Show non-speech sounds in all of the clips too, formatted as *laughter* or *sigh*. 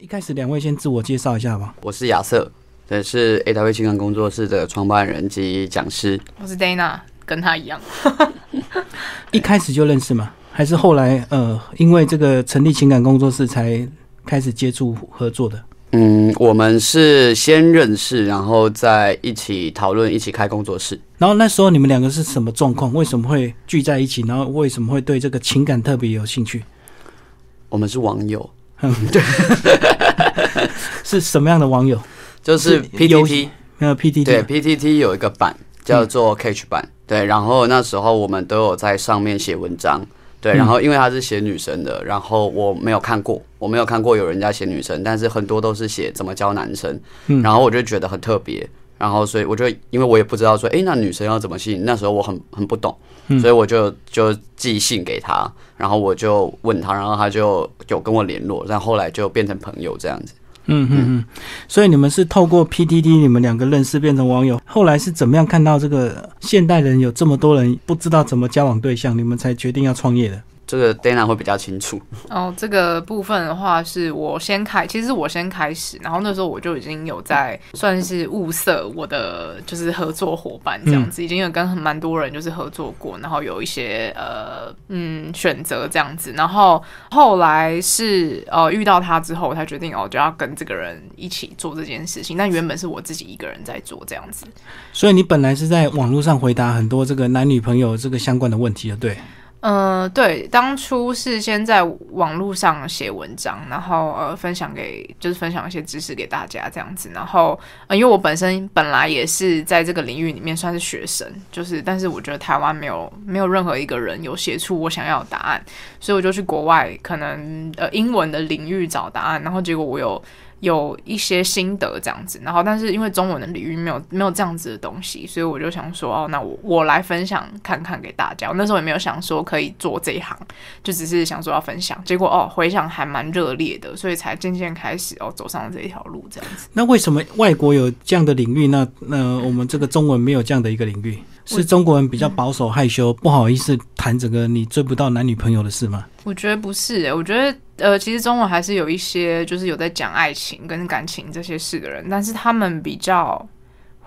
一开始两位先自我介绍一下吧。我是亚瑟，这是 A W 情感工作室的创办人及讲师。我是 Dana，跟他一样。*laughs* 一开始就认识吗？还是后来呃，因为这个成立情感工作室才开始接触合作的？嗯，我们是先认识，然后再一起讨论，一起开工作室。然后那时候你们两个是什么状况？为什么会聚在一起？然后为什么会对这个情感特别有兴趣？我们是网友，*laughs* 是什么样的网友？就是 PTT，呃，PTT 对 PTT 有一个版叫做 Catch 版，对，然后那时候我们都有在上面写文章，对，然后因为他是写女生的，然后我没有看过，我没有看过有人家写女生，但是很多都是写怎么教男生，嗯。然后我就觉得很特别，然后所以我就因为我也不知道说，诶，那女生要怎么吸引，那时候我很很不懂，嗯所以我就就寄信给他，然后我就问他，然后他就有跟我联络，然后后来就变成朋友这样子。嗯嗯嗯，所以你们是透过 PTT 你们两个认识变成网友，后来是怎么样看到这个现代人有这么多人不知道怎么交往对象，你们才决定要创业的？这个 Dana 会比较清楚。哦，这个部分的话是我先开，其实是我先开始，然后那时候我就已经有在算是物色我的就是合作伙伴这样子，已经有跟很蛮多人就是合作过，然后有一些呃嗯选择这样子，然后后来是呃遇到他之后，我才决定哦就要跟这个人一起做这件事情，但原本是我自己一个人在做这样子。所以你本来是在网络上回答很多这个男女朋友这个相关的问题的，对？呃，对，当初是先在网络上写文章，然后呃分享给就是分享一些知识给大家这样子，然后因为我本身本来也是在这个领域里面算是学生，就是但是我觉得台湾没有没有任何一个人有写出我想要的答案，所以我就去国外可能呃英文的领域找答案，然后结果我有。有一些心得这样子，然后但是因为中文的领域没有没有这样子的东西，所以我就想说，哦，那我我来分享看看给大家。我那时候也没有想说可以做这一行，就只是想说要分享。结果哦，回响还蛮热烈的，所以才渐渐开始哦走上了这一条路这样子。那为什么外国有这样的领域，那那我们这个中文没有这样的一个领域？是中国人比较保守、害羞，不好意思谈这个你追不到男女朋友的事吗？我觉得不是、欸，我觉得呃，其实中文还是有一些就是有在讲爱情跟感情这些事的人，但是他们比较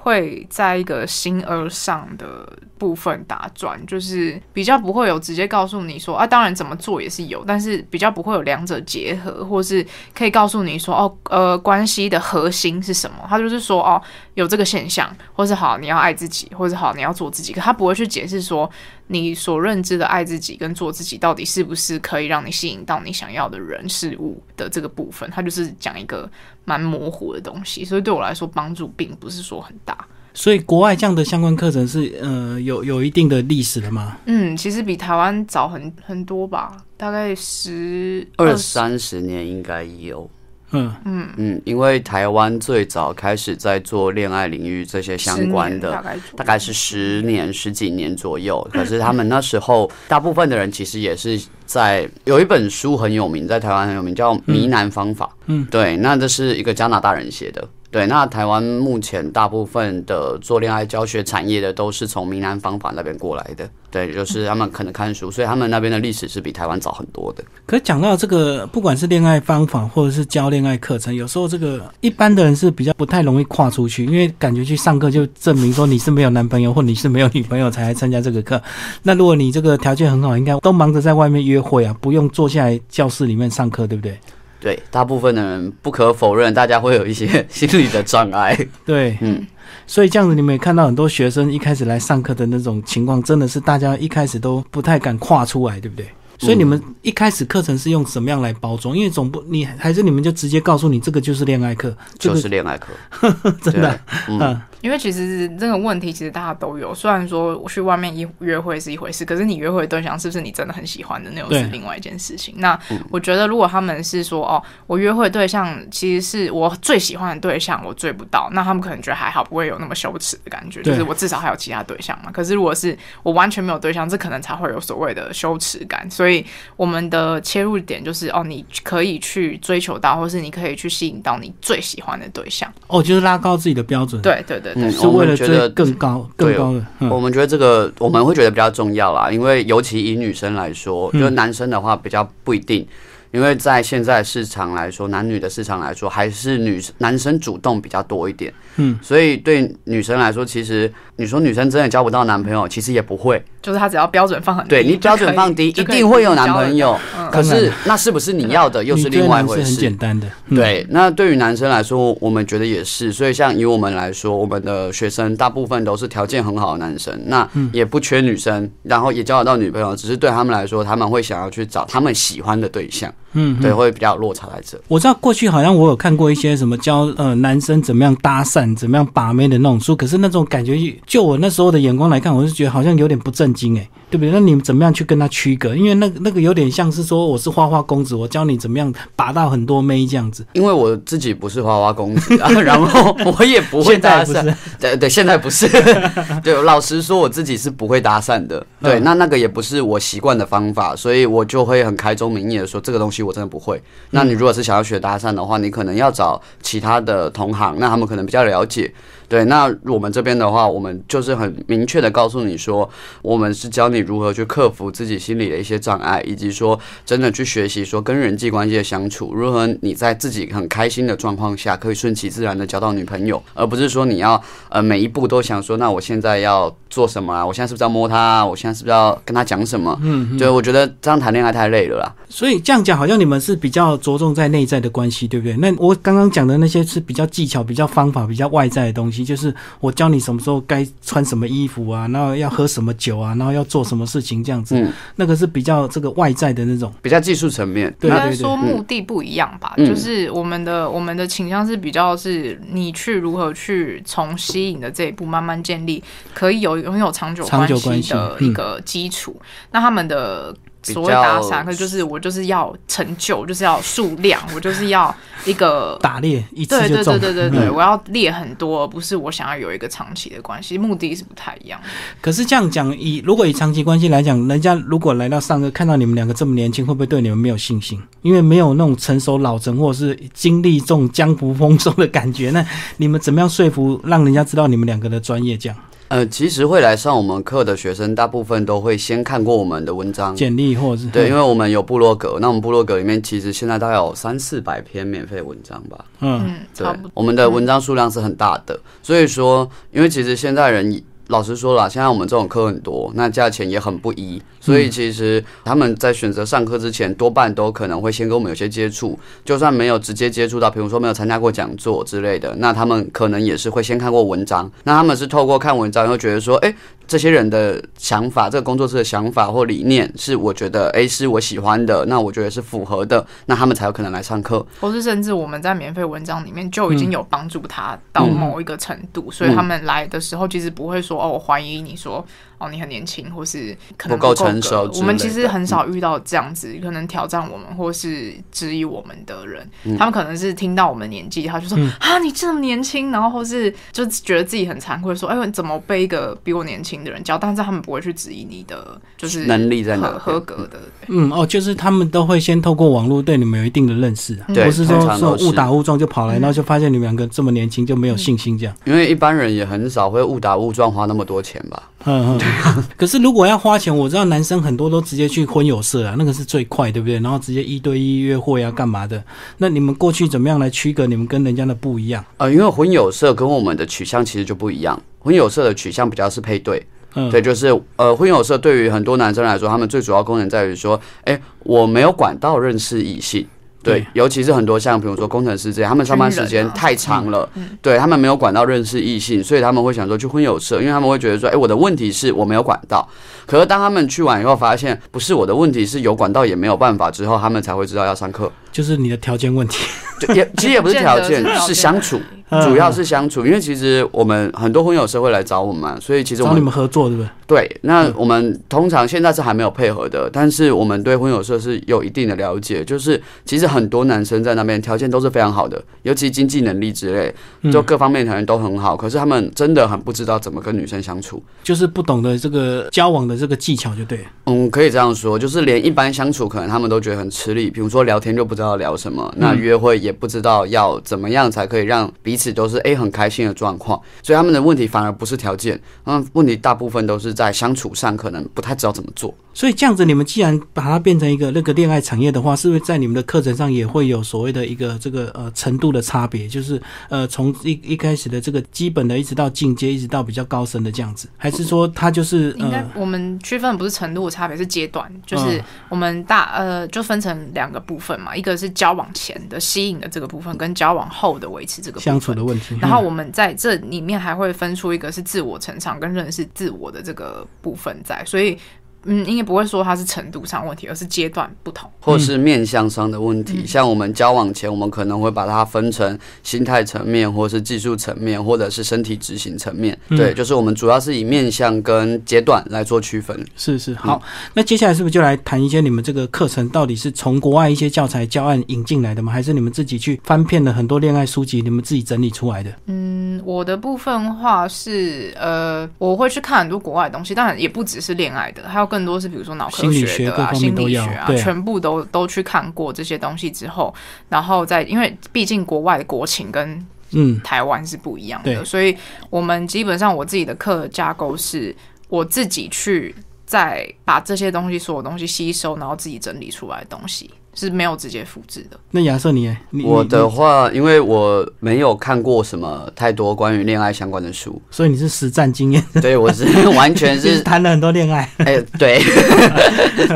会在一个形而上的部分打转，就是比较不会有直接告诉你说啊，当然怎么做也是有，但是比较不会有两者结合，或是可以告诉你说哦，呃，关系的核心是什么？他就是说哦，有这个现象，或是好你要爱自己，或是好你要做自己，可他不会去解释说你所认知的爱自己跟做自己到底是不是可以让你吸引到你想要的人事物的这个部分，他就是讲一个蛮模糊的东西，所以对我来说帮助并不是说很大。所以国外这样的相关课程是呃有有一定的历史的吗？嗯，其实比台湾早很很多吧，大概十二三十年应该有。嗯嗯，因为台湾最早开始在做恋爱领域这些相关10年大的，概大概是十年、十几年左右。可是他们那时候，大部分的人其实也是在有一本书很有名，在台湾很有名，叫《迷男方法》。嗯，对，那这是一个加拿大人写的。对，那台湾目前大部分的做恋爱教学产业的都是从迷男方法那边过来的。对，就是他们可能看书，所以他们那边的历史是比台湾早很多的。可讲到这个，不管是恋爱方法或者是教恋爱课程，有时候这个一般的人是比较不太容易跨出去，因为感觉去上课就证明说你是没有男朋友或你是没有女朋友才来参加这个课。那如果你这个条件很好，应该都忙着在外面约会啊，不用坐下来教室里面上课，对不对？对，大部分的人不可否认，大家会有一些 *laughs* 心理的障碍。对，嗯，所以这样子你们也看到很多学生一开始来上课的那种情况，真的是大家一开始都不太敢跨出来，对不对？所以你们一开始课程是用什么样来包装？因为总不你还是你们就直接告诉你这个就是恋爱课，这就是恋爱课，*laughs* 真的，嗯，因为其实这个问题其实大家都有，虽然说我去外面一约会是一回事，可是你约会的对象是不是你真的很喜欢的，那又是另外一件事情。那我觉得如果他们是说哦，我约会对象其实是我最喜欢的对象，我追不到，那他们可能觉得还好，不会有那么羞耻的感觉，就是我至少还有其他对象嘛。可是如果是我完全没有对象，这可能才会有所谓的羞耻感。所以我们的切入点就是哦，你可以去追求到，或是你可以去吸引到你最喜欢的对象。哦，就是拉高自己的标准，，对对对对，嗯是为了追我们觉得更高、更对高的，嗯，我们觉得这个我们会觉得比较重要啦，因为尤其以女生来说，嗯就是男生的话比较不一定。因为在现在市场来说，男女的市场来说，还是女男生主动比较多一点。嗯，所以对女生来说，其实你说女生真的交不到男朋友，其实也不会。就是他只要标准放很低，对你标准放低，一定会有男朋友。嗯可是那是不是你要的，又是另外一回事很简。单的，嗯，对，那对于男生来说，我们觉得也是。所以像以我们来说，我们的学生大部分都是条件很好的男生，那也不缺女生，然后也交得到女朋友。只是对他们来说，他们会想要去找他们喜欢的对象，嗯，对，嗯会比较有落差在这。我知道过去好像我有看过一些什么教呃男生怎么样搭讪、怎么样把妹的那种书，可是那种感觉，就我那时候的眼光来看，我是觉得好像有点不正经诶，对不对？那你们怎么样去跟他区隔？因为那个那个有点像是说我是花花公子，我教你怎么样拔到很多妹这样子。因为我自己不是花花公子啊，*laughs* 然后我也不会搭讪，对对，现在不是。*laughs* 对，老实说，我自己是不会搭讪的。对，嗯那那个也不是我习惯的方法，所以我就会很开宗明义的说，这个东西我真的不会。那你如果是想要学搭讪的话，你可能要找其他的同行，那他们可能比较了解。对，那我们这边的话，我们就是很明确的告诉你说，我们是教你如何去克服自己心里的一些障碍，以及说真的去学习说跟人际关系的相处，如何你在自己很开心的状况下，可以顺其自然的交到女朋友，而不是说你要呃每一步都想说，那我现在要做什么啊？我现在是不是要摸她啊？我现在是不是要跟她讲什么？嗯，对，我觉得这样谈恋爱太累了啦。所以这样讲，好像你们是比较着重在内在的关系，对不对？那我刚刚讲的那些是比较技巧、比较方法、比较外在的东西，就是我教你什么时候该穿什么衣服啊，然后要喝什么酒啊，然后要做什么事情这样子。嗯，那个是比较这个外在的那种。比较技术层面。对应该说目的不一样吧，嗯就是我们的我们的倾向是比较是你去如何去从吸引的这一步慢慢建立，可以有拥有长久长久关系的嗯一个基础。那他们的比所谓搭较讪，可就是我就是要成就，就是要数量，我就是要一个。*laughs* 打猎一次对对就中，对对对对，嗯我要猎很多，而不是我想要有一个长期的关系，目的是不太一样。可是这样讲，以如果以长期关系来讲，人家如果来到上个看到你们两个这么年轻，会不会对你们没有信心？因为没有那种成熟老成或者是经历这种江湖风霜的感觉，那你们怎么样说服让人家知道你们两个的专业？这样呃，其实会来上我们课的学生，大部分都会先看过我们的文章。简历或者是对，因为我们有部落格，那我们部落格里面其实现在大概有三四百篇免费文章吧。嗯嗯，对我们的文章数量是很大的，所以说，因为其实现在人老实说了，现在我们这种课很多，那价钱也很不一，所以其实他们在选择上课之前，多半都可能会先跟我们有些接触，就算没有直接接触到，比如说没有参加过讲座之类的，那他们可能也是会先看过文章，那他们是透过看文章，又觉得说，哎、这些人的想法，这个工作室的想法或理念是我觉得，哎、是我喜欢的，那我觉得是符合的，那他们才有可能来上课。或是甚至我们在免费文章里面就已经有帮助他到某一个程度，所以他们来的时候其实不会说哦，我怀疑你说哦你很年轻，或是可能不够成熟我们其实很少遇到这样子可能挑战我们或是质疑我们的人，他们可能是听到我们年纪，他就说、啊你这么年轻，然后或是就觉得自己很惭愧，说哎你怎么被一个比我年轻的人教，但是他们不会去质疑你的就是能力在哪合合格的。嗯哦，就是他们都会先透过网络对你们有一定的认识啊，对不是说说误打误撞就跑来，然后就发现你们两个这么年轻就没有信心这样。因为一般人也很少会误打误撞花那么多钱吧。嗯嗯。*laughs* 可是如果要花钱，我知道男生很多都直接去婚友社啊，那个是最快，对不对？然后直接一对一约会啊，干嘛的？那你们过去怎么样来区隔你们跟人家的不一样？呃，因为婚友社跟我们的取向其实就不一样，婚友社的取向比较是配对，嗯，对，就是呃，婚友社对于很多男生来说，他们最主要功能在于说，哎、我没有管道认识异性。对对，尤其是很多像比如说工程师这样，他们上班时间太长了，对他们没有管道认识异性，所以他们会想说去婚友社，因为他们会觉得说，哎、我的问题是我没有管道。可是当他们去完以后，发现不是我的问题，是有管道也没有办法之后，他们才会知道要上课。就是你的条件问题。就也其实也不是条件 *laughs* 是相处，嗯主要是相处。因为其实我们很多婚友社会来找我们嘛，所以其实我们找你们合作，对不对？对，那我们通常现在是还没有配合的，但是我们对婚友社是有一定的了解，就是其实很多男生在那边条件都是非常好的，尤其经济能力之类，就各方面条件都很好，可是他们真的很不知道怎么跟女生相处。就是不懂得这个交往的这个技巧，就对了。嗯，可以这样说，就是连一般相处，可能他们都觉得很吃力。比如说聊天就不知道聊什么，那约会也不知道要怎么样才可以让彼此都是 A 很开心的状况。所以他们的问题反而不是条件，嗯，问题大部分都是在相处上，可能不太知道怎么做。所以这样子，你们既然把它变成一个那个恋爱产业的话，是不是在你们的课程上也会有所谓的一个这个呃程度的差别？就是呃从一一开始的这个基本的，一直到进阶，一直到比较高深的这样子，还是说它就是应该呃我们区分不是程度的差别，是阶段，就是嗯我们大呃就分成两个部分嘛，一个是交往前的吸引的这个部分，跟交往后的维持这个部分相处的问题？嗯然后我们在这里面还会分出一个是自我成长跟认识自我的这个部分在，所以嗯，应该不会说它是程度上问题，而是阶段不同。或是面向上的问题。像我们交往前，我们可能会把它分成心态层面，或是技术层面，或者是身体执行层面。嗯对，就是我们主要是以面向跟阶段来做区分。是是好，那接下来是不是就来谈一些你们这个课程到底是从国外一些教材教案引进来的吗？还是你们自己去翻遍了很多恋爱书籍，你们自己整理出来的？嗯，我的部分话是呃，我会去看很多国外的东西，当然也不只是恋爱的，还有更多是比如说脑科学的啊、心理学啊，全部都都去看过这些东西之后，然后再因为毕竟国外的国情跟嗯，台湾是不一样对。的，所以我们基本上我自己的课架构是我自己去再把这些东西所有东西吸收，然后自己整理出来的东西是没有直接复制的。那亚瑟你呢？你我的话，因为我没有看过什么太多关于恋爱相关的书，所以你是实战经验，*laughs* 对我是 *laughs* 完全是 *laughs* 是谈了很多恋爱。哎、对，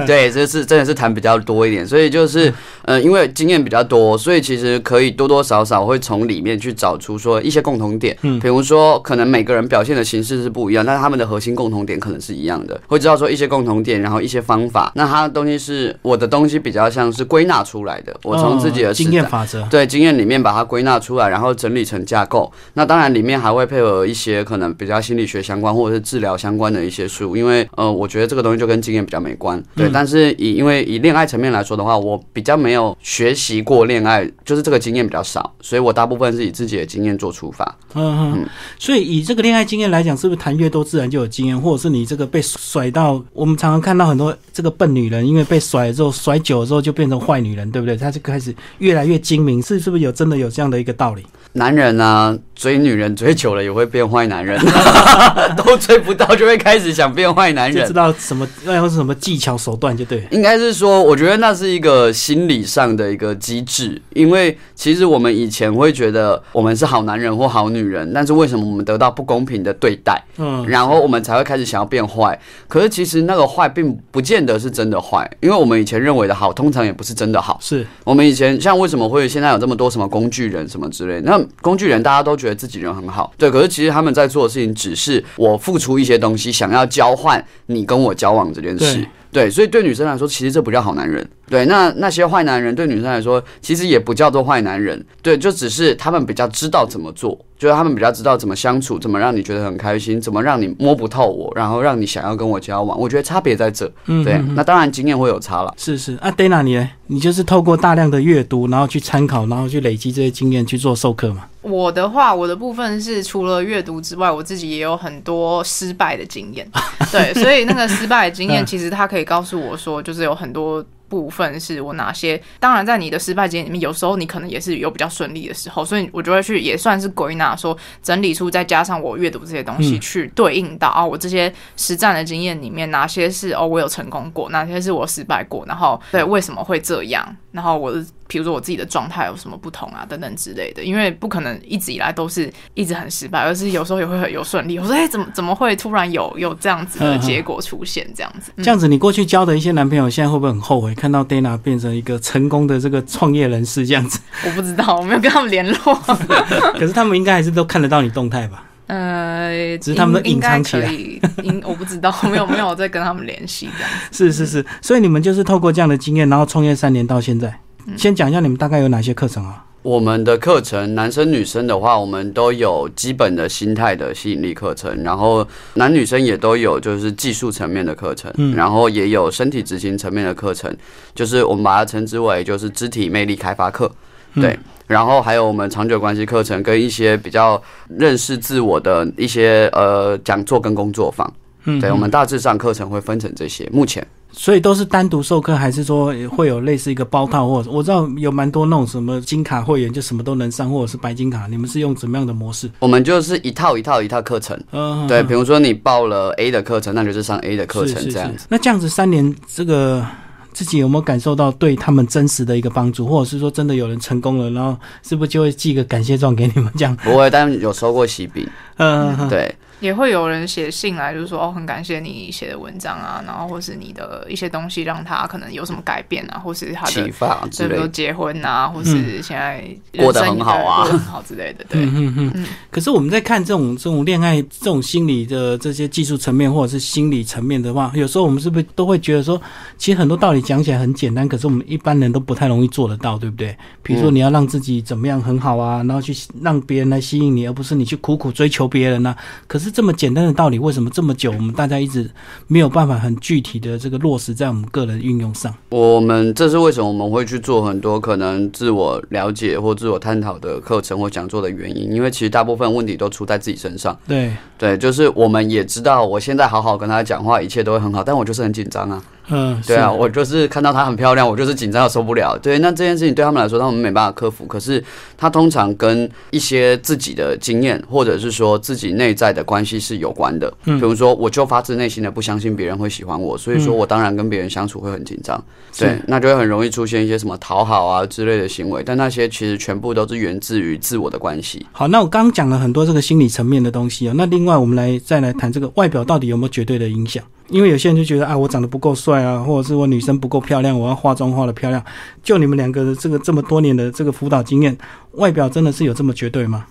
对，这是真的是谈比较多一点，所以就是，呃，因为经验比较多，所以其实可以多多少少会从里面去找出说一些共同点，嗯。比如说可能每个人表现的形式是不一样，但是他们的核心共同点可能是一样的，会知道说一些共同点，然后一些方法，那他的东西是我的东西比较像是归纳出来的，我从自己的哦经验法则，对经验里面把它归纳出来，然后整理成架构。那当然里面还会配合一些可能比较心理学相关或者是治疗相关的一些书，因为呃，我觉得这个东西就跟经验比较没关。对，嗯但是以因为以恋爱层面来说的话，我比较没有学习过恋爱，就是这个经验比较少，所以我大部分是以自己的经验做出发。嗯嗯，所以以这个恋爱经验来讲，是不是谈越多自然就有经验，或者是你这个被甩到，我们常常看到很多这个笨女人，因为被甩了之后，甩久了之后就变成坏女人，对不对？她就开始越来越精明，是是不是有真的有这样的一个道理？男人啊，追女人追久了也会变坏男人，*laughs* 都追不到就会开始想变坏男人就知。道什么要用什么技巧手段就对。应该是说，我觉得那是一个心理上的一个机制，因为其实我们以前会觉得我们是好男人或好女人，但是为什么我们得到不公平的对待，嗯，然后我们才会开始想要变坏？可是其实那个坏并不见得是真的坏，因为我们以前认为的好，通常也不是真的好。是我们以前像为什么会现在有这么多什么工具人什么之类的？那工具人大家都觉得自己人很好，对，可是其实他们在做的事情只是我付出一些东西，想要交换你跟我交往这件事。对。所以对女生来说，其实这不叫好男人。对，那那些坏男人对女生来说，其实也不叫做坏男人。对，就只是他们比较知道怎么做，就是他们比较知道怎么相处，怎么让你觉得很开心，怎么让你摸不透我，然后让你想要跟我交往。我觉得差别在这。对嗯嗯，嗯那当然经验会有差了。是是啊，Dana 你呢？你就是透过大量的阅读，然后去参考，然后去累积这些经验去做授课嘛？我的话，我的部分是除了阅读之外，我自己也有很多失败的经验。对，所以那个失败的经验，*laughs* 嗯其实它可以告诉我说，就是有很多部分是我哪些。当然，在你的失败经验里面，有时候你可能也是有比较顺利的时候，所以我就会去也算是归纳说，整理出再加上我阅读这些东西，嗯去对应到啊，我这些实战的经验里面，哪些是哦我有成功过，哪些是我失败过，然后对为什么会这样，然后我的比如说我自己的状态有什么不同啊，等等之类的。因为不可能一直以来都是一直很失败，而是有时候也会很有顺利。我说，哎、怎么怎么会突然有有这样子的结果出现？这样子，嗯这样子，你过去交的一些男朋友，现在会不会很后悔看到 Dana 变成一个成功的这个创业人士这样子？我不知道，我没有跟他们联络。*laughs* 可是他们应该还是都看得到你动态吧？呃，只是他们都隐藏起来，应我不知道，没有没有在跟他们联系这样。*laughs* 是是是，所以你们就是透过这样的经验，然后创业三年到现在。先讲一下你们大概有哪些课程啊？我们的课程，男生女生的话，我们都有基本的心态的吸引力课程，然后男女生也都有就是技术层面的课程，嗯然后也有身体执行层面的课程，就是我们把它称之为就是肢体魅力开发课，嗯对。然后还有我们长久关系课程跟一些比较认识自我的一些呃讲座跟工作坊，嗯，对我们大致上课程会分成这些。目前所以都是单独授课，还是说会有类似一个包套，或者我知道有蛮多那种什么金卡会员就什么都能上，或者是白金卡，你们是用怎么样的模式？我们就是一套一套一套课程，嗯，对，比如说你报了 A 的课程，那就是上 A 的课程这样子。那这样子三年，这个自己有没有感受到对他们真实的一个帮助，或者是说真的有人成功了，然后是不是就会寄个感谢状给你们这样？不会，但有收过喜饼，嗯对，也会有人写信来，就是说哦，很感谢你写的文章啊，然后或是你的一些东西让他可能有什么改变啊，或是他启的。发之类的。比如说结婚啊，或是现在过得人生很好啊过得很好之类的，对，嗯嗯。可是我们在看这种这种恋爱这种心理的这些技术层面或者是心理层面的话，有时候我们是不是都会觉得说，其实很多道理讲起来很简单，可是我们一般人都不太容易做得到，对不对？比如说嗯你要让自己怎么样很好啊，然后去让别人来吸引你，而不是你去苦苦追求别人啊。可是这么简单的道理，为什么这么久我们大家一直没有办法很具体的这个落实在我们个人运用上？我们这是为什么我们会去做很多可能自我了解或自我探讨的课程或讲座的原因，因为其实大部分问题都出在自己身上。对，对，就是我们也知道，我现在好好跟他讲话，一切都会很好，但我就是很紧张啊。嗯，对啊，我就是看到她很漂亮，我就是紧张到受不了。对，那这件事情对他们来说，他们没办法克服。可是他通常跟一些自己的经验，或者是说自己内在的关系是有关的。嗯比如说，我就发自内心的不相信别人会喜欢我，所以说嗯我当然跟别人相处会很紧张。是对，那就会很容易出现一些什么讨好啊之类的行为，但那些其实全部都是源自于自我的关系。好，那我刚刚讲了很多这个心理层面的东西哦。那另外我们来再来谈这个外表到底有没有绝对的影响？因为有些人就觉得啊，我长得不够帅啊，或者是我女生不够漂亮，我要化妆化的漂亮。就你们两个的这个这么多年的这个辅导经验，外表真的是有这么绝对吗？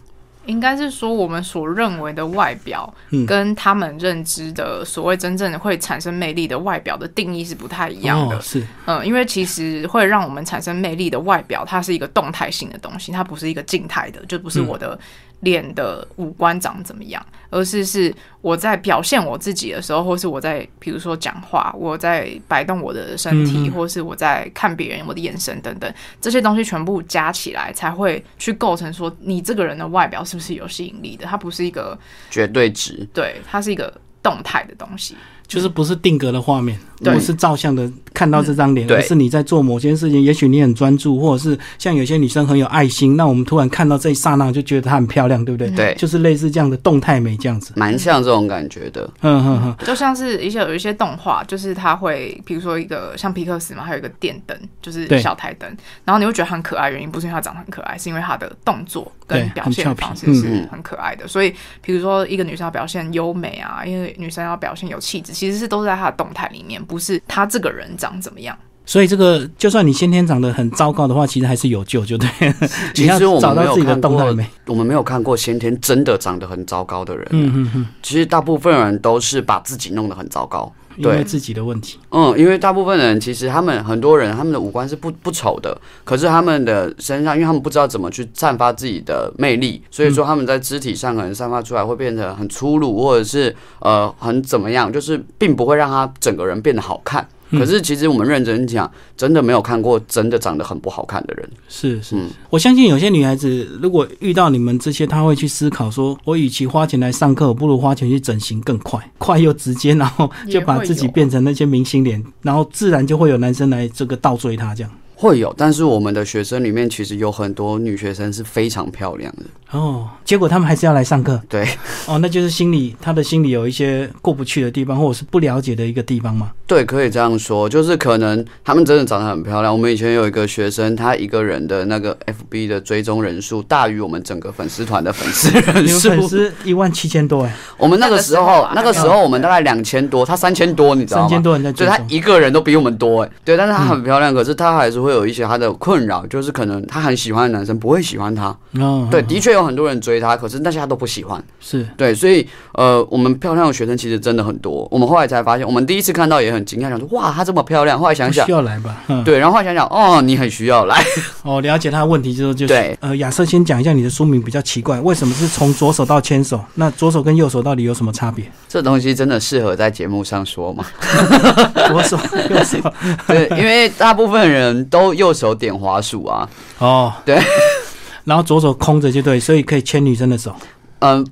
应该是说我们所认为的外表，嗯跟他们认知的所谓真正的会产生魅力的外表的定义是不太一样的哦、。是，嗯，因为其实会让我们产生魅力的外表，它是一个动态性的东西，它不是一个静态的，就不是嗯我的脸的五官长怎么样，而是是我在表现我自己的时候，或是我在比如说讲话，我在摆动我的身体，或是我在看别人我的眼神等等，这些东西全部加起来，才会去构成说你这个人的外表是不是有吸引力的，它不是一个绝对值，对，它是一个动态的东西。就是不是定格的画面，对不是照相的看到这张脸，而是你在做某件事情，也许你很专注，或者是像有些女生很有爱心，那我们突然看到这一刹那就觉得她很漂亮，对不对？对，就是类似这样的动态美这样子。蛮像这种感觉的。嗯哼哼，就像是一些有一些动画，就是它会，比如说一个像皮克斯嘛，还有一个电灯，就是小台灯，然后你会觉得很可爱，原因不是因为它长得很可爱，是因为它的动作对跟表现方式是嗯很可爱的。所以，比如说一个女生要表现优美啊，因为女生要表现有气质，其实是都是在她的动态里面，不是他这个人长怎么样。所以这个就算你先天长得很糟糕的话，其实还是有救，就对。*laughs* 其实我们没有找到自己的看过我们没有看过先天真的长得很糟糕的人。嗯嗯嗯，其实大部分人都是把自己弄得很糟糕。对因为自己的问题。嗯，因为大部分人其实他们很多人他们的五官是不不丑的，可是他们的身上，因为他们不知道怎么去散发自己的魅力，所以说他们在肢体上可能散发出来会变得很粗鲁，或者是呃很怎么样，就是并不会让他整个人变得好看。嗯。可是其实我们认真讲，真的没有看过真的长得很不好看的人。是是，嗯。我相信有些女孩子如果遇到你们这些，她会去思考说，我与其花钱来上课，我不如花钱去整形更快，快又直接，然后就把自己变成那些明星脸，然后自然就会有男生来这个倒追她这样。会有，但是我们的学生里面其实有很多女学生是非常漂亮的。哦，结果他们还是要来上课。对 *laughs* 哦，那就是心里他的心里有一些过不去的地方，或者是不了解的一个地方吗？对，可以这样说，就是可能他们真的长得很漂亮。我们以前有一个学生，他一个人的那个 FB 的追踪人数大于我们整个粉丝团的粉丝人 *laughs* 你们粉数。丝一万七千多哎，我们那个时候，那那个时候我们大概两千多，他三千多，你知道吗？三千多人在追就他。一个人都比我们多哎，对，但是她很漂亮，可是她还是会有一些他的困扰，就是可能他很喜欢的男生不会喜欢他，哦，对，哦的确有很多人追他，可是那些他都不喜欢，是。对，所以呃，我们漂亮的学生其实真的很多，我们后来才发现，我们第一次看到也很惊讶，想说哇，她这么漂亮，后来想想需，要来吧？嗯，对，然后后来想想，哦，你很需要来，*laughs* 哦，了解他的问题之后就是，对。呃，亚瑟先讲一下你的书名比较奇怪，为什么是从左手到牵手？那左手跟右手到底有什么差别？这东西真的适合在节目上说吗？*laughs* 左手、右手，*laughs* 对，因为大部分人都右手点滑鼠啊，哦，对，*laughs* 然后左手空着就对，所以可以牵女生的手。嗯、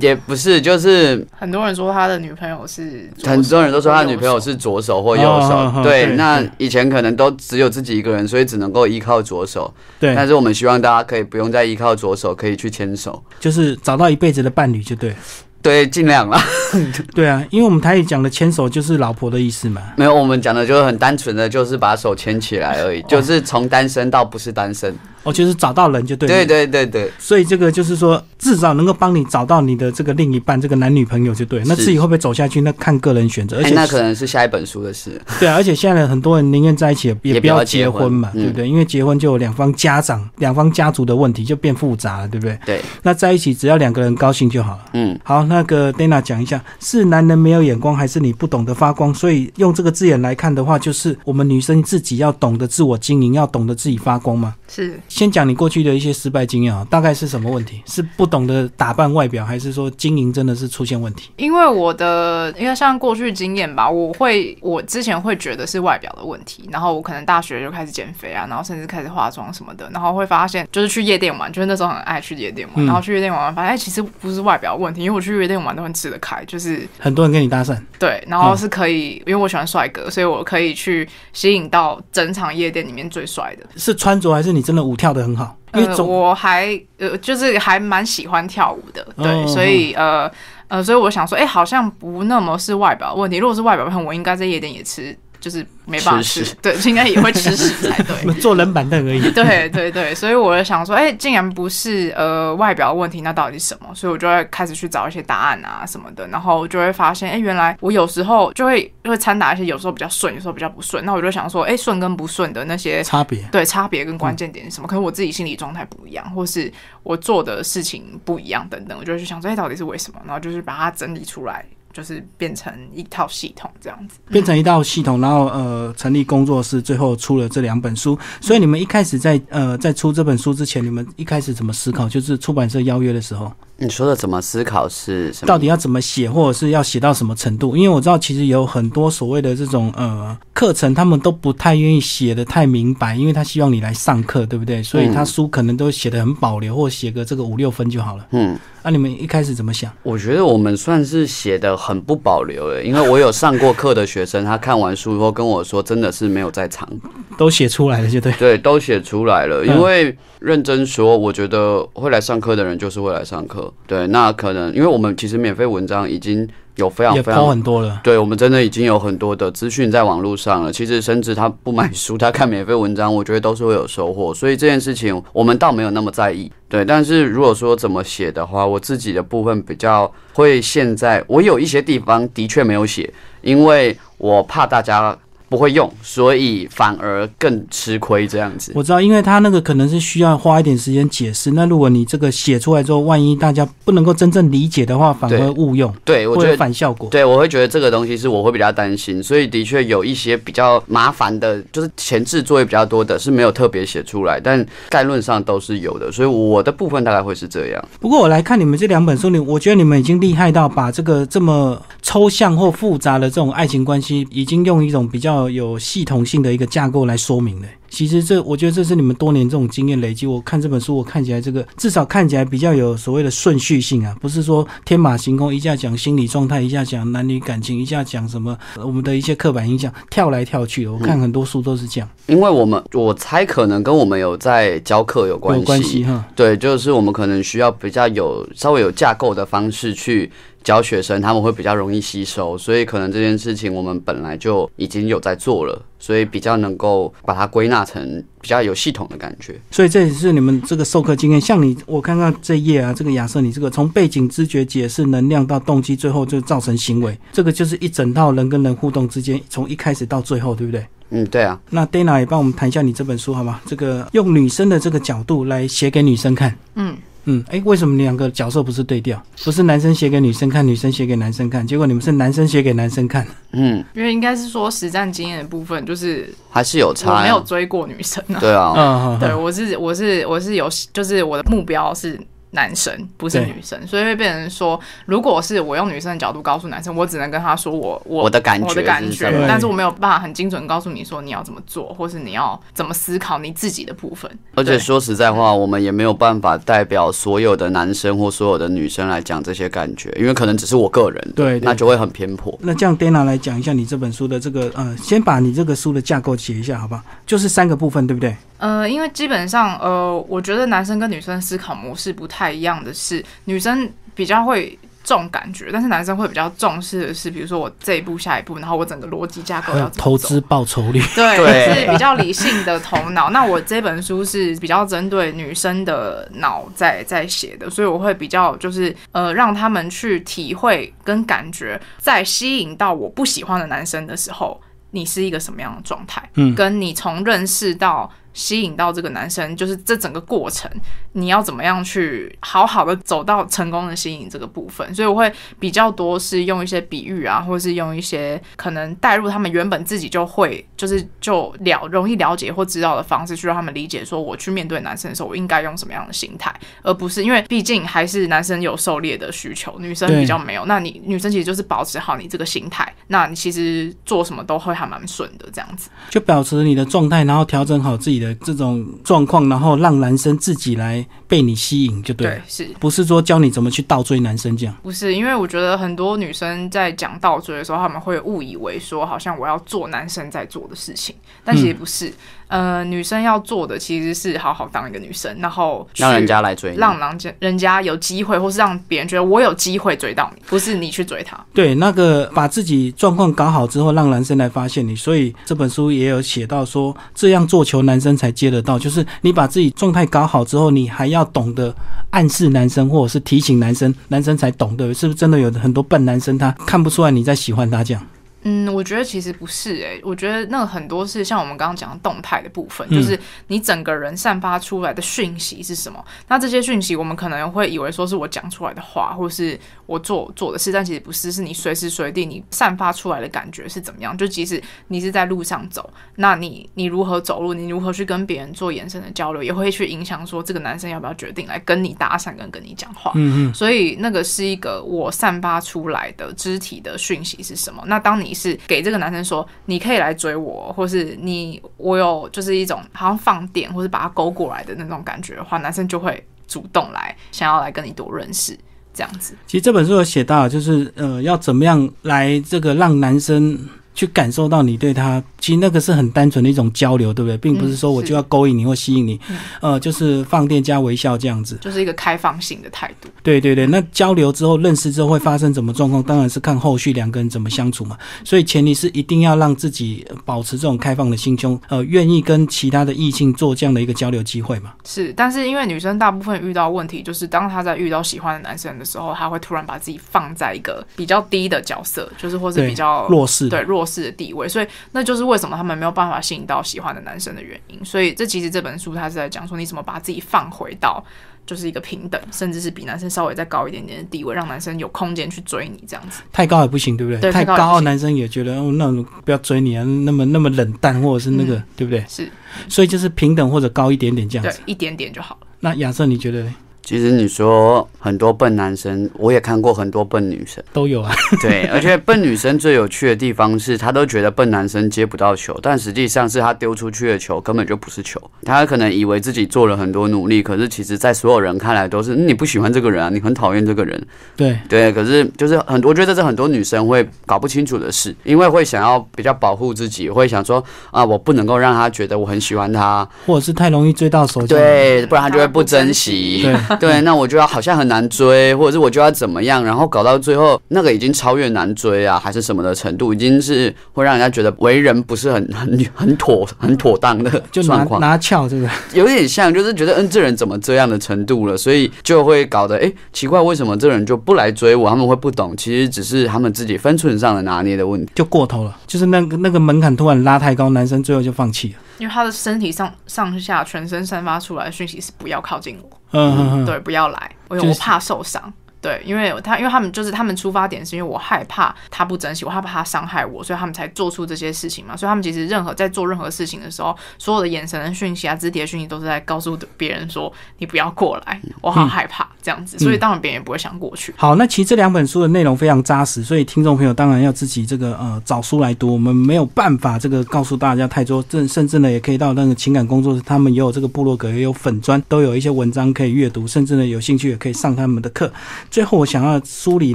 也不是，就是很多人说他的女朋友是，很多人都说他女朋友是左手或右手，对，对那以前可能都只有自己一个人，所以只能够依靠左手。对，但是我们希望大家可以不用再依靠左手，可以去牵手，就是找到一辈子的伴侣就对。了。对，尽量啦。*laughs* 对啊，因为我们台语讲的牵手就是老婆的意思嘛。没有，我们讲的就是很单纯的，就是把手牵起来而已，就是从单身到不是单身。哦，就是找到人就对了。对对对对，所以这个就是说，至少能够帮你找到你的这个另一半，这个男女朋友就对。那自己会不会走下去，那看个人选择。而且、哎那可能是下一本书的事。对啊，而且现在很多人宁愿在一起，也不要结结婚嘛，婚嗯对不对？因为结婚就有两方家长、两方家族的问题，就变复杂了，对不对？对，那在一起只要两个人高兴就好了。嗯，好，那个 Dana 讲一下，是男人没有眼光，还是你不懂得发光？所以用这个字眼来看的话，就是我们女生自己要懂得自我经营，要懂得自己发光嘛。是先讲你过去的一些失败经验啊，大概是什么问题？是不懂得打扮外表，还是说经营真的是出现问题？因为我的，因为像过去经验吧，我会我之前会觉得是外表的问题，然后我可能大学就开始减肥啊，然后甚至开始化妆什么的，然后会发现就是去夜店玩，就是那时候很爱去夜店玩，嗯然后去夜店玩，发现哎其实不是外表问题，因为我去夜店玩都很吃得开，就是很多人跟你搭讪，对，然后是可以，因为我喜欢帅哥，所以我可以去吸引到整场夜店里面最帅的。是穿着还是你真的舞跳的很好？因为呃，我还呃，就是还蛮喜欢跳舞的，对，哦所以呃呃，所以我想说，哎、好像不那么是外表问题。如果是外表问题，我应该在夜店也吃，就是没办法吃，吃对，应该也会吃屎才对。*laughs* 坐冷板凳而已。对 *laughs* 对对，所以我就想说，哎、竟然不是呃外表的问题，那到底是什么？所以我就会开始去找一些答案啊什么的，然后就会发现，哎、原来我有时候就会就会掺杂一些，有时候比较顺，有时候比较不顺。那我就想说，哎、顺跟不顺的那些差别对差别跟关键点是什么？可能我自己心理状态不一样，或是我做的事情不一样等等，我就会去想说，哎、到底是为什么？然后就是把它整理出来，就是变成一套系统这样子。变成一套系统，然后呃成立工作室，最后出了这两本书。所以你们一开始在呃在出这本书之前，你们一开始怎么思考？就是出版社邀约的时候，你说的怎么思考是什么？到底要怎么写，或者是要写到什么程度？因为我知道其实有很多所谓的这种呃课程，他们都不太愿意写的太明白，因为他希望你来上课，对不对？所以他书可能都写的很保留，或写个这个五六分就好了。嗯，那、你们一开始怎么想？我觉得我们算是写的很不保留的，因为我有上过课的学生，他看完书以后跟我说，真的是没有在场，都写出来了，就对。对，都写出来了。嗯因为认真说，我觉得会来上课的人就是会来上课。对，那可能因为我们其实免费文章已经有非常非常很多了。对，我们真的已经有很多的资讯在网络上了。其实，甚至他不买书，他看免费文章，我觉得都是会有收获。所以这件事情我们倒没有那么在意。对，但是如果说怎么写的话，我自己的部分比较会现在，我有一些地方的确没有写，因为我怕大家不会用，所以反而更吃亏这样子。我知道，因为他那个可能是需要花一点时间解释。那如果你这个写出来之后，万一大家不能够真正理解的话，反而会误用，对，我觉得反效果。对，我会觉得这个东西是我会比较担心，所以的确有一些比较麻烦的，就是前置作业比较多的，是没有特别写出来，但概论上都是有的，所以我的部分大概会是这样。不过我来看你们这两本书，你我觉得你们已经厉害到把这个这么抽象或复杂的这种爱情关系，已经用一种比较有系统性的一个架构来说明的。其实这，我觉得这是你们多年这种经验累积。我看这本书，我看起来这个至少看起来比较有所谓的顺序性啊，不是说天马行空，一下讲心理状态，一下讲男女感情，一下讲什么呃我们的一些刻板印象，跳来跳去。我看很多书都是这样，因为我们我猜可能跟我们有在教课有关有关系哈。对，就是我们可能需要比较有稍微有架构的方式去教学生，他们会比较容易吸收，所以可能这件事情我们本来就已经有在做了，所以比较能够把它归纳成比较有系统的感觉。所以这也是你们这个授课经验。像你，我看看这一页啊，这个亚瑟，你这个从背景、知觉、解释、能量到动机，最后就造成行为，这个就是一整套人跟人互动之间，从一开始到最后，对不对？嗯，对啊，那 Dana 也帮我们谈一下你这本书好吗？这个用女生的这个角度来写给女生看。嗯，嗯，哎，为什么你两个角色不是对调？不是男生写给女生看，女生写给男生看，结果你们是男生写给男生看。嗯，因为应该是说实战经验的部分，就是还是有差、我没有啊。追过女生啊。对啊，嗯，对，我是我是我是有，就是我的目标是男生，不是女生，所以会变成说，如果是我用女生的角度告诉男生，我只能跟他说我我我的感觉我的感觉是什么，但是我没有办法很精准地告诉你说你要怎么做，或是你要怎么思考你自己的部分。而且说实在话，我们也没有办法代表所有的男生或所有的女生来讲这些感觉，因为可能只是我个人，对对那就会很偏颇。那这样 Dana 来讲一下你这本书的这个呃，先把你这个书的架构写一下，好不好？就是三个部分，对不对？呃，因为基本上，呃，我觉得男生跟女生思考模式不太一样的是，女生比较会重感觉，但是男生会比较重视的是，比如说我这一步下一步，然后我整个逻辑架构要怎么走投资报酬率，对，对是比较理性的头脑。那我这本书是比较针对女生的脑在在写的，所以我会比较就是呃，让他们去体会跟感觉，在吸引到我不喜欢的男生的时候，你是一个什么样的状态？嗯跟你从认识到。吸引到这个男生，就是这整个过程，你要怎么样去好好的走到成功的吸引这个部分？所以我会比较多是用一些比喻啊，或者是用一些可能带入他们原本自己就会，就是就了容易了解或知道的方式，去让他们理解说，我去面对男生的时候，我应该用什么样的心态，而不是因为毕竟还是男生有狩猎的需求，女生比较没有。那你女生其实就是保持好你这个心态，那你其实做什么都会还蛮顺的这样子。就保持你的状态，然后调整好自己的这种状况，然后让男生自己来被你吸引，就对了。对，是。不是说教你怎么去倒追男生这样。不是，因为我觉得很多女生在讲倒追的时候，他们会误以为说，好像我要做男生在做的事情，但其实不是。呃，女生要做的其实是好好当一个女生，然后让人家来追你，让人家人家有机会，或是让别人觉得我有机会追到你，不是你去追他。对，那个把自己状况搞好之后，让男生来发现你，所以这本书也有写到说，这样做球男生才接得到，就是你把自己状态搞好之后，你还要懂得暗示男生，或者是提醒男生，男生才懂得，是不是真的有很多笨男生他看不出来你在喜欢他这样？嗯，我觉得其实不是诶、我觉得那个很多是像我们刚刚讲的动态的部分，嗯就是你整个人散发出来的讯息是什么。那这些讯息我们可能会以为说是我讲出来的话，或是我做做的事，但其实不是，是你随时随地你散发出来的感觉是怎么样。就即使你是在路上走，那你你如何走路，你如何去跟别人做眼神的交流，也会去影响说这个男生要不要决定来跟你搭讪，跟跟你讲话。嗯嗯，所以那个是一个我散发出来的肢体的讯息是什么？那当你是给这个男生说你可以来追我，或是你我有就是一种好像放电，或是把他勾过来的那种感觉的话，男生就会主动来想要来跟你多认识这样子。其实这本书有写到，就是呃，要怎么样来这个让男生去感受到你对他，其实那个是很单纯的一种交流，对不对？并不是说我就要勾引你或吸引你，呃，就是放电加微笑这样子。就是一个开放性的态度，对对对，那交流之后、认识之后会发生什么状况？当然是看后续两个人怎么相处嘛。所以前提是一定要让自己保持这种开放的心胸，呃，愿意跟其他的异性做这样的一个交流机会嘛。是。但是因为女生大部分遇到问题，就是当她在遇到喜欢的男生的时候，她会突然把自己放在一个比较低的角色，就是或是比较弱势，对弱势的地位，所以那就是为什么他们没有办法吸引到喜欢的男生的原因。所以这其实这本书它是在讲说，你怎么把自己放回到就是一个平等，甚至是比男生稍微再高一点点的地位，让男生有空间去追你这样子。太高也不行，对不对？对太太高男生也觉得哦，那不要追你啊，那么那么冷淡，或者是那个，嗯对不对？是所以就是平等或者高一点点这样子。对一点点就好了。那亚瑟，你觉得嘞其实你说很多笨男生，我也看过很多笨女生。都有啊？*laughs* 对，而且笨女生最有趣的地方是，她都觉得笨男生接不到球，但实际上是她丢出去的球根本就不是球。她可能以为自己做了很多努力，可是其实在所有人看来都是、嗯你不喜欢这个人啊，你很讨厌这个人。*laughs* 对，对，可是就是很，我觉得这是很多女生会搞不清楚的事，因为会想要比较保护自己，会想说啊，我不能够让他觉得我很喜欢他，或者是太容易追到手，对，不然他就会不珍惜。对，对，那我就要好像很难追，或者是我就要怎么样，然后搞到最后那个已经超越难追啊，还是什么的程度，已经是会让人家觉得为人不是很 *laughs* 很很妥很妥当的 *laughs* 就拿状况，拿翘这个，*laughs* 有点像，就是觉得嗯，这人怎么这样的程度了，所以就会搞得哎、诶奇怪，为什么这人就不来追我？他们会不懂，其实只是他们自己分寸上的拿捏的问题。就过头了，就是那个那个门槛突然拉太高，男生最后就放弃了。因为他的身体上上下全身散发出来的讯息是不要靠近我，嗯对，不要来，我就是我怕受伤。对，因为他因为他们就是他们出发点是因为我害怕他不珍惜我，害怕他伤害我，所以他们才做出这些事情嘛。所以他们其实任何在做任何事情的时候，所有的眼神的讯息啊、肢体的讯息都是在告诉别人说你不要过来，我好害怕这样子。所以当然别人也不会想过去。好，那其实这两本书的内容非常扎实，所以听众朋友当然要自己这个呃找书来读。我们没有办法这个告诉大家太多，甚甚至呢也可以到那个情感工作室，他们也有这个部落格，也有粉砖，都有一些文章可以阅读，甚至呢有兴趣也可以上他们的课。最后我想要书里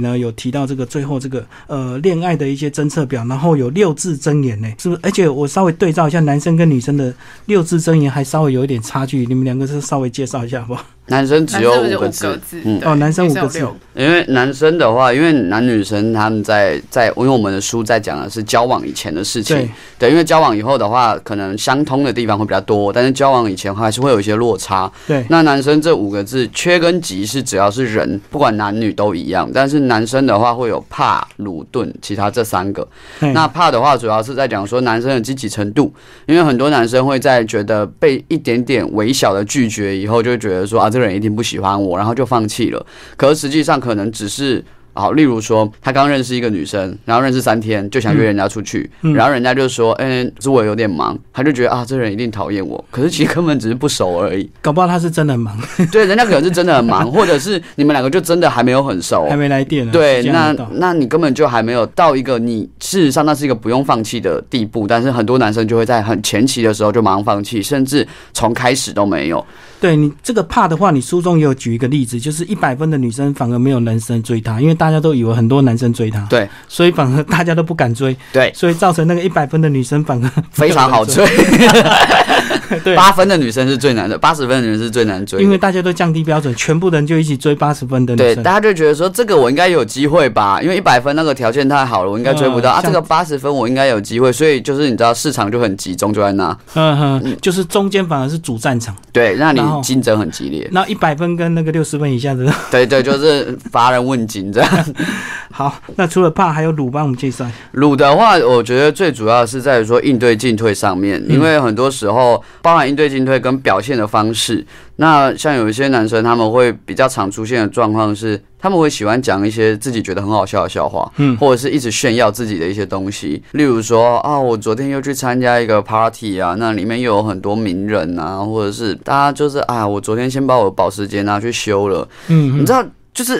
呢有提到这个最后这个呃恋爱的一些侦测表，然后有六字真言呢，是不是？而且我稍微对照一下男生跟女生的六字真言，还稍微有一点差距，你们两个是稍微介绍一下好不好？男生只有五个字，嗯，哦，男生五个字。因为男生的话，因为男女生他们在在，因为我们的书在讲的是交往以前的事情，对，因为交往以后的话，可能相通的地方会比较多，但是交往以前还是会有一些落差。对，那男生这五个字，缺跟急是只要是人，不管男女都一样，但是男生的话会有怕、鲁、钝，其他这三个。那怕的话，主要是在讲说男生的积极程度，因为很多男生会在觉得被一点点微小的拒绝以后，就觉得说啊。这个人一定不喜欢我，然后就放弃了。可是实际上可能只是。好，例如说，他刚认识一个女生，然后认识三天就想约人家出去，然后人家就说：“嗯，是我有点忙。”他就觉得啊，这人一定讨厌我。可是其实根本只是不熟而已。搞不好他是真的很忙。*laughs* 对，人家可能是真的很忙，*laughs* 或者是你们两个就真的还没有很熟，还没来电。对，那那你根本就还没有到一个你事实上那是一个不用放弃的地步。但是很多男生就会在很前期的时候就马上放弃，甚至从开始都没有。对你这个怕的话，你书中也有举一个例子，就是一百分的女生反而没有男生追她，因为大家都以为很多男生追她，对，所以反而大家都不敢追，对，所以造成那个一百分的女生反而非常好追。*laughs* 对，八分的女生是最难的，八十分的人是最难追，因为大家都降低标准，全部人就一起追八十分的女生。对，大家就觉得说这个我应该有机会吧，因为一百分那个条件太好了，我应该追不到啊。这个八十分我应该有机会，所以就是你知道市场就很集中，就在那。嗯哼，就是中间反而是主战场。对，那你竞争很激烈。那一百分跟那个六十分以下的，对对，就是乏人问津这样。*laughs* 好，那除了怕，还有鲁帮我们介绍。鲁的话，我觉得最主要是在于说应对进退上面，因为很多时候包含应对进退跟表现的方式。那像有一些男生，他们会比较常出现的状况是，他们会喜欢讲一些自己觉得很好笑的笑话，嗯，或者是一直炫耀自己的一些东西。例如说，啊，我昨天又去参加一个 party 啊，那里面又有很多名人啊，或者是大家就是啊，我昨天先把我的保时捷拿去修了，嗯，你知道，就是。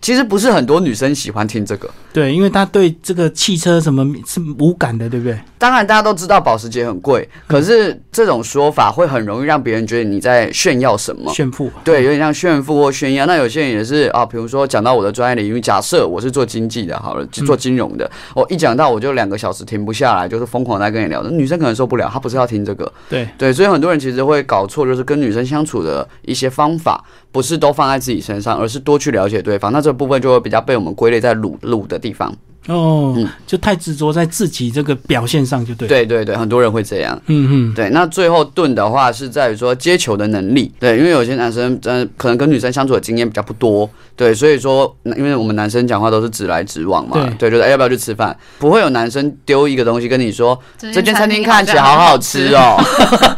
其实不是很多女生喜欢听这个，对，因为她对这个汽车什么是无感的，对不对？当然，大家都知道保时捷很贵，可是这种说法会很容易让别人觉得你在炫耀什么？炫富？对，有点像炫富或炫耀。那有些人也是啊，比如说讲到我的专业领域，假设我是做经济的，好了，做金融的，我一讲到我就两个小时停不下来，就是疯狂在跟你聊。女生可能受不了，她不是要听这个。对对，所以很多人其实会搞错，就是跟女生相处的一些方法，不是都放在自己身上，而是多去了解对方。那这这部分就会比较被我们归类在卤卤的地方。哦，就太执着在自己这个表现上，就对。对对对，很多人会这样。嗯嗯，对。那最后盾的话是在于说接球的能力。对，因为有些男生真可能跟女生相处的经验比较不多。对，所以说，因为我们男生讲话都是直来直往嘛。对。对，就是要不要去吃饭？不会有男生丢一个东西跟你说，这间餐厅看起来好好吃哦。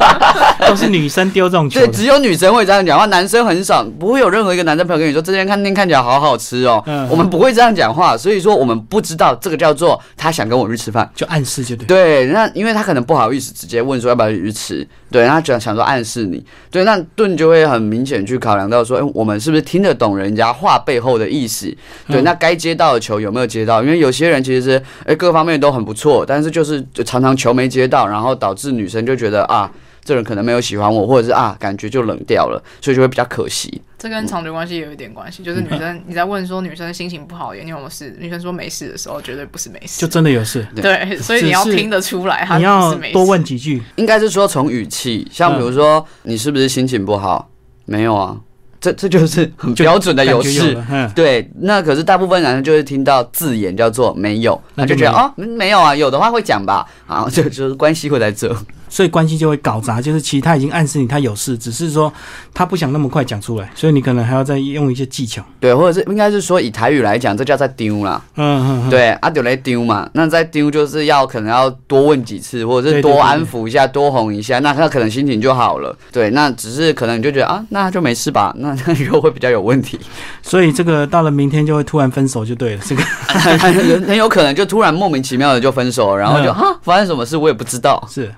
*laughs* 都是女生丢这种球。对，只有女生会这样讲话，男生很少，不会有任何一个男生朋友跟你说，这间餐厅看起来好好吃哦。嗯。我们不会这样讲话，所以说我们不知。到这个叫做他想跟我去吃饭，就暗示就对。对，那因为他可能不好意思直接问说要不要去吃，对，他想想说暗示你，对，那盾就会很明显去考量到说，哎，我们是不是听得懂人家话背后的意思？对，那该接到的球有没有接到？因为有些人其实是哎各方面都很不错，但是就是常常球没接到，然后导致女生就觉得啊。这人可能没有喜欢我，或者是啊，感觉就冷掉了，所以就会比较可惜。这跟长久关系也有一点关系，就是女生你在问说女生心情不好，有没有事？女生说没事的时候，绝对不是没事，就真的有事。对，所以你要听得出来，你要多问几句。应该是说从语气，像比如说你是不是心情不好？没有啊，这这就是很标准的有事。对，那可是大部分男生就会听到字眼叫做没有，那就觉得哦没有啊，有的话会讲吧，啊，就就是关系会在这。所以关系就会搞砸。就是其实他已经暗示你他有事，只是说他不想那么快讲出来，所以你可能还要再用一些技巧。对，或者是应该是说以台语来讲，这叫在丢啦。嗯嗯嗯，对，啊，丢来丢嘛，那在丢就是要可能要多问几次，或者是多安抚一下，多哄一下，那他可能心情就好了。对，那只是可能你就觉得啊，那就没事吧，那那以后会比较有问题，所以这个到了明天就会突然分手就对了。这 *laughs* 个很很有可能就突然莫名其妙的就分手，然后就发生什么事我也不知道。是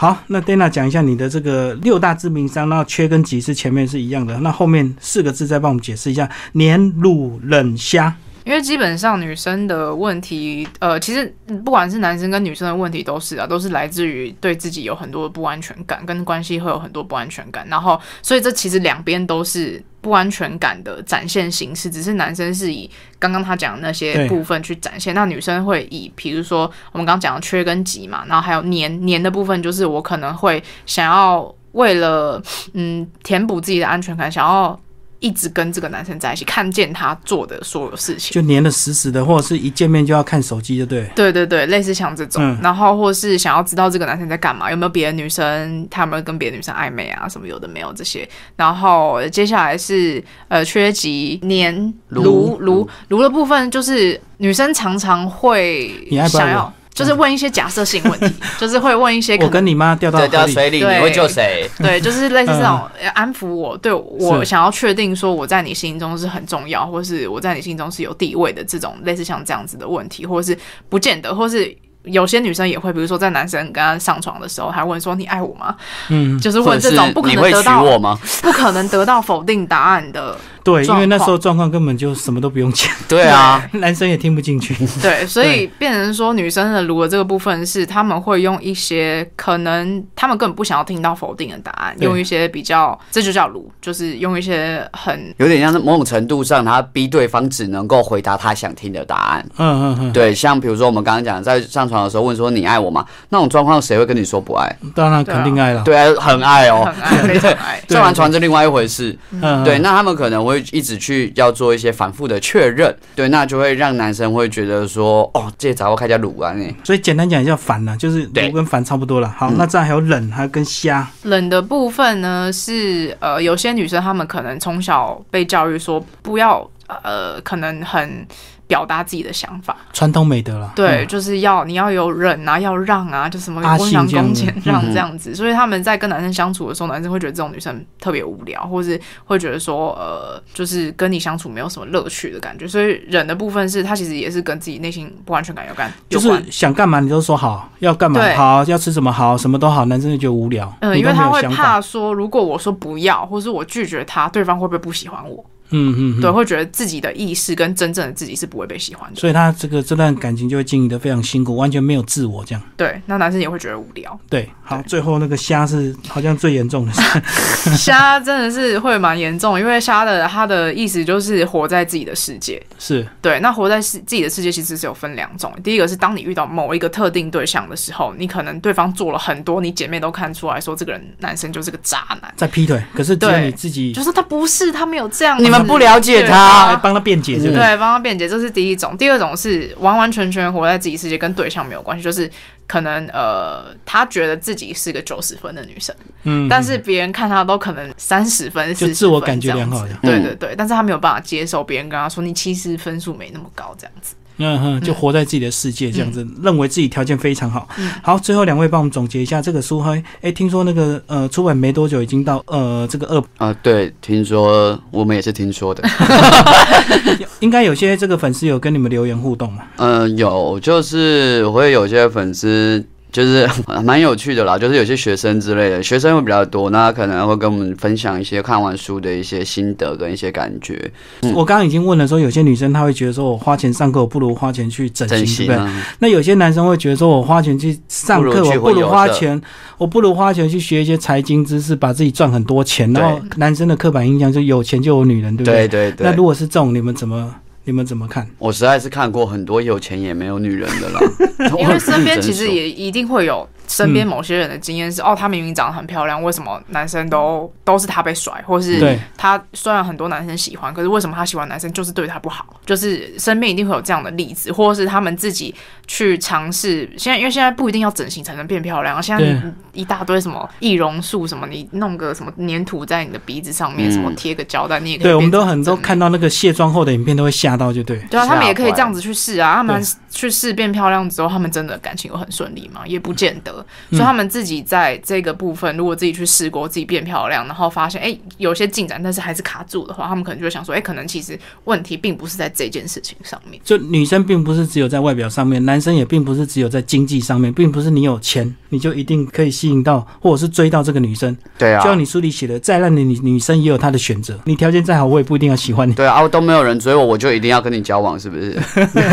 好，那 Dana 讲一下你的这个六大致命伤，那缺跟急是前面是一样的，那后面四个字再帮我们解释一下：年、卤、冷、虾。因为基本上女生的问题，呃，其实嗯不管是男生跟女生的问题都是啊，都是来自于对自己有很多的不安全感，跟关系会有很多不安全感，然后所以这其实两边都是不安全感的展现形式，只是男生是以刚刚他讲的那些部分去展现，那女生会以比如说我们刚刚讲的缺跟急嘛，然后还有黏黏的部分，就是我可能会想要为了嗯填补自己的安全感，想要。一直跟这个男生在一起，看见他做的所有事情，就黏的死死的，或者是一见面就要看手机，就对。对对对，类似像这种，嗯然后或是想要知道这个男生在干嘛，有没有别的女生，他有没有跟别的女生暧昧啊，什么有的没有这些。然后接下来是呃缺级黏炉炉炉炉的部分，就是女生常常会你爱不爱我想要，就是问一些假设性问题，就是会问一些可能我跟你妈掉到水里对你会救谁？对，就是类似这种呃安抚我，对我想要确定说我在你心中是很重要，或是我在你心中是有地位的这种类似像这样子的问题，或者是不见得，或是。有些女生也会，比如说在男生跟她上床的时候，还问说你爱我吗？嗯，就是问这种不可能得到我吗？不可能得到否定答案的，对，因为那时候状状况根本就什么都不用讲，*laughs* 对啊，*laughs* 男生也听不进去。*laughs* 对，所以变成说女生的炉的这个部分是他们会用一些可能他们根本不想要听到否定的答案，用一些比较这就叫炉，就是用一些很有点像是某种程度上，他逼对方只能够回答他想听的答案。嗯嗯嗯，对，像比如说我们刚刚讲，在上床的时候问说你爱我吗？那种状况谁会跟你说不爱？当然肯定爱了。对啊，很爱哦很。爱，非常爱。对上完床是另外一回事，嗯，对，那他们可能会一直去要做一些反复的确认，对，那就会让男生会觉得说，哦，这杂货开家卤啊，哎，所以简单讲一下反了，就是对卤跟烦差不多了。好，嗯那再还有冷，还有跟虾。冷的部分呢是呃，有些女生她们可能从小被教育说不要呃，可能很表达自己的想法，传统美德了。对，嗯就是要你要有忍啊，要让啊，就什么阿温良信这样子恭俭让嗯这样子，所以他们在跟男生相处的时候，男生会觉得这种女生特别无聊，或是会觉得说呃，就是跟你相处没有什么乐趣的感觉。所以忍的部分是他其实也是跟自己内心不安全感有关，就是。想干嘛你都说好，要干嘛好，要吃什么好，什么都好，男生就觉得无聊。嗯，因为他会。怕说，如果我说不要，或是我拒绝他，对方会不会不喜欢我？嗯嗯，嗯对，。会觉得自己的意识跟真正的自己是不会被喜欢的。所以他这个这段感情就会经营的非常辛苦，完全没有自我这样。对，那男生也会觉得无聊。对，好，最后那个虾是好像最严重的，*laughs* 虾真的是会蛮严重，因为虾的他的意思就是活在自己的世界。是对，那活在世自己的世界其实是有分两种，第一个是当你遇到某一个特定对象的时候，你可能对方做了很多，你姐妹都看出来说这个人男生就是个渣男，在劈腿，可是只有对你自己就是他不是，他没有这样子，你们不了解他。帮他辩解，对不对？对，帮他辩解，这是第一种。第二种是完完全全活在自己世界，跟对象没有关系，就是可能呃，他觉得自己是个九十分的女生，嗯，但是别人看他都可能三十分、就40分自我感觉这样子。良好的对对对，但是他没有办法接受别人跟他说你其实分数没那么高这样子。嗯哼，就活在自己的世界这样子，认为自己条件非常好。嗯好，最后两位帮我们总结一下这个书。嘿，哎，听说那个呃出版没多久，已经到呃这个二，啊，对，听说我们也是听说的，*laughs* 应该有些这个粉丝有跟你们留言互动嘛？嗯，有，就是我会有些粉丝。就是 *laughs* 蛮有趣的啦，就是有些学生之类的，学生会比较多，那可能会跟我们分享一些看完书的一些心得跟一些感觉，嗯我刚刚已经问了，说有些女生她会觉得说我花钱上课，我不如花钱去整真形，对不对？那有些男生会觉得说我花钱去上课，不我不如花钱，我不如花钱去学一些财经知识，把自己赚很多钱。然后男生的刻板印象就有钱就有女人，对不对对？对对。那如果是这种，你们怎么你们怎么看？我实在是看过很多有钱也没有女人的啦，*laughs* 因为身边其实也一定会有身边某些人的经验是，哦，她明明长得很漂亮，为什么男生都都是她被甩，或是对她虽然很多男生喜欢，可是为什么她喜欢男生就是对她不好？就是身边一定会有这样的例子，或者是他们自己去尝试。现在因为现在不一定要整形才能变漂亮，现在一大堆什么易容术，什么你弄个什么粘土在你的鼻子上面，嗯什么贴个胶带，你也可以对，我们都很多看到那个卸妆后的影片都会吓到，就对。对啊，他们也可以这样子去试啊。他们对去试变漂亮之后，他们真的感情有很顺利吗？也不见得。嗯所以他们自己在这个部分，如果自己去试过，自己变漂亮，然后发现哎、有些进展，但是还是卡住的话，他们可能就会想说，哎、可能其实问题并不是在这件事情上面。就女生并不是只有在外表上面，男生也并不是只有在经济上面，并不是你有钱你就一定可以吸引到或者是追到这个女生。对啊就，像你书里写的，再烂的女女生也有她的选择，你条件再好，我也不一定要喜欢你。对啊，都没有人追我，我就一定要跟你交往，是不是？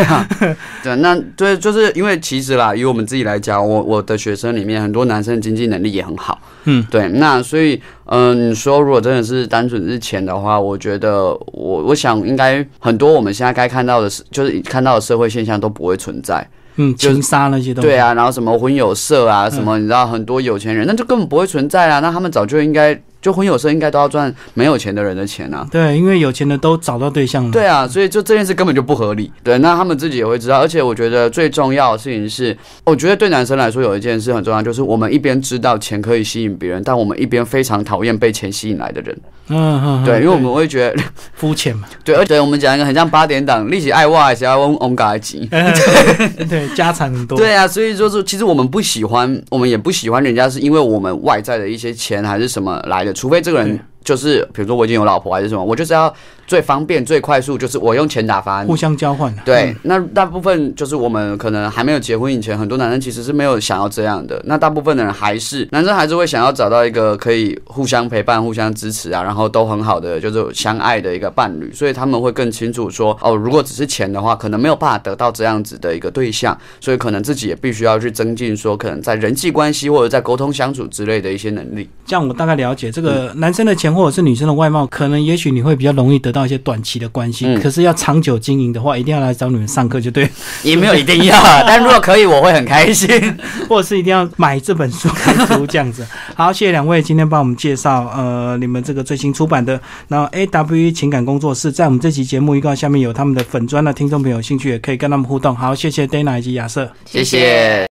*laughs* 对那对，就是因为其实啦，以我们自己来讲，我我的学生里面很多男生经济能力也很好，嗯，对，那所以，嗯、你说如果真的是单纯是钱的话，我觉得我我想应该很多我们现在该看到的是，就是看到的社会现象都不会存在。嗯，就是情杀那些东西。对啊，然后什么婚有色啊，什么你知道很多有钱人，那就根本不会存在啊。那他们早就应该就婚有色，应该都要赚没有钱的人的钱啊。对，因为有钱的都找到对象了。对啊，所以就这件事根本就不合理。对，那他们自己也会知道。而且我觉得最重要的事情是，我觉得对男生来说有一件事很重要，就是我们一边知道钱可以吸引别人，但我们一边非常讨厌被钱吸引来的人。嗯嗯，嗯对，因为我们会觉得，肤浅嘛，对，而且我们讲一个很像八点档，利息爱挖还是要翁翁嘎吉。对，家产很多。对啊，所以就是其实我们不喜欢，我们也不喜欢人家，是因为我们外在的一些钱还是什么来的，除非这个人就是比如说我已经有老婆还是什么，我就是要最方便、最快速，就是我用钱打发互。相交换。对，那大部分就是我们可能还没有结婚以前，很多男生其实是没有想要这样的。那大部分的人还是男生还是会想要找到一个可以互相陪伴、互相支持啊，然后都很好的就是相爱的一个伴侣，所以他们会更清楚说，哦，如果只是钱的话，可能没有办法得到这样子的一个对象，所以可能自己也必须要去增进说，可能在人际关系或者在沟通相处之类的一些能力。这样我大概了解，这个男生的钱或者是女生的外貌，可能也许你会比较容易得到一些短期的关系，嗯可是要长久经营的话，一定要来找你们上课就对，也没有一定要啊，*laughs* 但如果可以，我会很开心。或者是一定要买这本书看书这样子。*laughs* 好，谢谢两位今天帮我们介绍呃你们这个最新出版的，然后 A W E 情感工作室在我们这期节目预告下面有他们的粉砖的听众朋友有兴趣也可以跟他们互动。好，谢谢 Dana 以及亚瑟。谢谢。